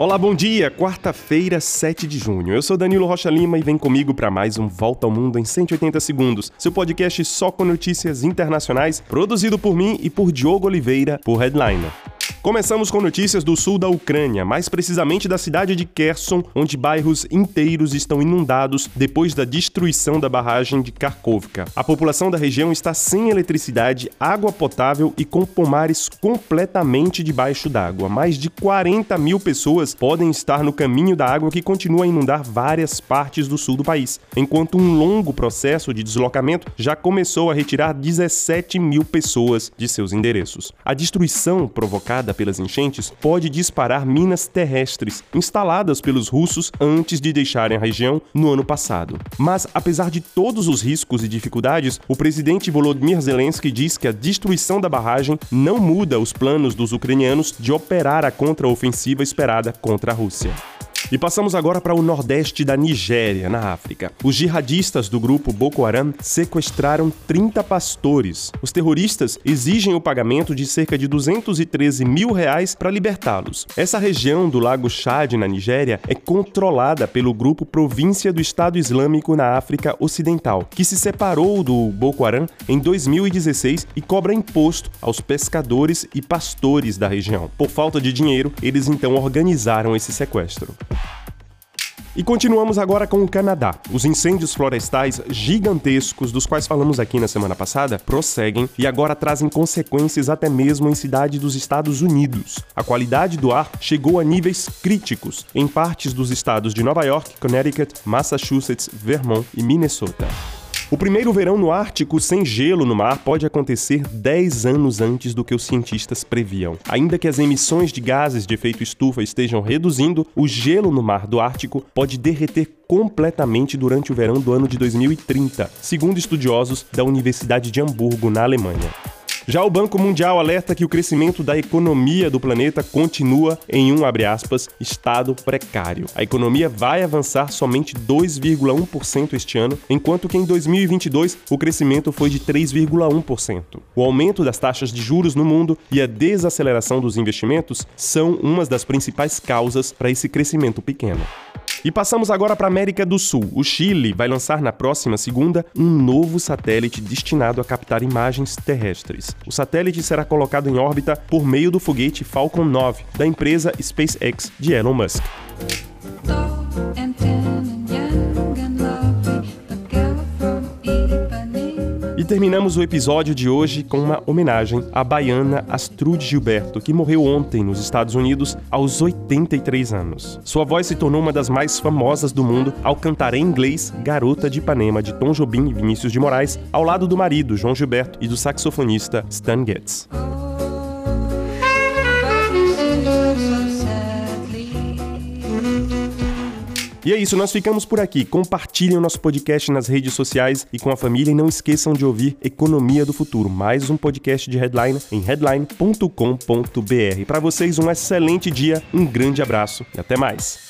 Olá, bom dia! Quarta-feira, 7 de junho. Eu sou Danilo Rocha Lima e vem comigo para mais um Volta ao Mundo em 180 segundos. Seu podcast só com notícias internacionais, produzido por mim e por Diogo Oliveira, por Headliner. Começamos com notícias do sul da Ucrânia, mais precisamente da cidade de Kherson, onde bairros inteiros estão inundados depois da destruição da barragem de Kharkovka. A população da região está sem eletricidade, água potável e com pomares completamente debaixo d'água. Mais de 40 mil pessoas podem estar no caminho da água que continua a inundar várias partes do sul do país, enquanto um longo processo de deslocamento já começou a retirar 17 mil pessoas de seus endereços. A destruição provocada pelas enchentes pode disparar minas terrestres instaladas pelos russos antes de deixarem a região no ano passado. Mas, apesar de todos os riscos e dificuldades, o presidente Volodymyr Zelensky diz que a destruição da barragem não muda os planos dos ucranianos de operar a contraofensiva esperada contra a Rússia. E passamos agora para o nordeste da Nigéria, na África. Os jihadistas do grupo Boko Haram sequestraram 30 pastores. Os terroristas exigem o pagamento de cerca de 213 mil reais para libertá-los. Essa região do Lago Chad, na Nigéria, é controlada pelo grupo Província do Estado Islâmico na África Ocidental, que se separou do Boko Haram em 2016 e cobra imposto aos pescadores e pastores da região. Por falta de dinheiro, eles então organizaram esse sequestro. E continuamos agora com o Canadá. Os incêndios florestais gigantescos, dos quais falamos aqui na semana passada, prosseguem e agora trazem consequências até mesmo em cidades dos Estados Unidos. A qualidade do ar chegou a níveis críticos em partes dos estados de Nova York, Connecticut, Massachusetts, Vermont e Minnesota. O primeiro verão no Ártico sem gelo no mar pode acontecer 10 anos antes do que os cientistas previam. Ainda que as emissões de gases de efeito estufa estejam reduzindo, o gelo no mar do Ártico pode derreter completamente durante o verão do ano de 2030, segundo estudiosos da Universidade de Hamburgo, na Alemanha. Já o Banco Mundial alerta que o crescimento da economia do planeta continua em um, aspas, estado precário. A economia vai avançar somente 2,1% este ano, enquanto que em 2022 o crescimento foi de 3,1%. O aumento das taxas de juros no mundo e a desaceleração dos investimentos são umas das principais causas para esse crescimento pequeno. E passamos agora para a América do Sul. O Chile vai lançar na próxima segunda um novo satélite destinado a captar imagens terrestres. O satélite será colocado em órbita por meio do foguete Falcon 9 da empresa SpaceX de Elon Musk. Terminamos o episódio de hoje com uma homenagem à baiana Astrude Gilberto, que morreu ontem nos Estados Unidos aos 83 anos. Sua voz se tornou uma das mais famosas do mundo ao cantar em inglês Garota de Ipanema de Tom Jobim e Vinícius de Moraes, ao lado do marido João Gilberto e do saxofonista Stan Getz. E é isso, nós ficamos por aqui. Compartilhem o nosso podcast nas redes sociais e com a família e não esqueçam de ouvir Economia do Futuro, mais um podcast de Headline em headline.com.br. Para vocês um excelente dia, um grande abraço e até mais.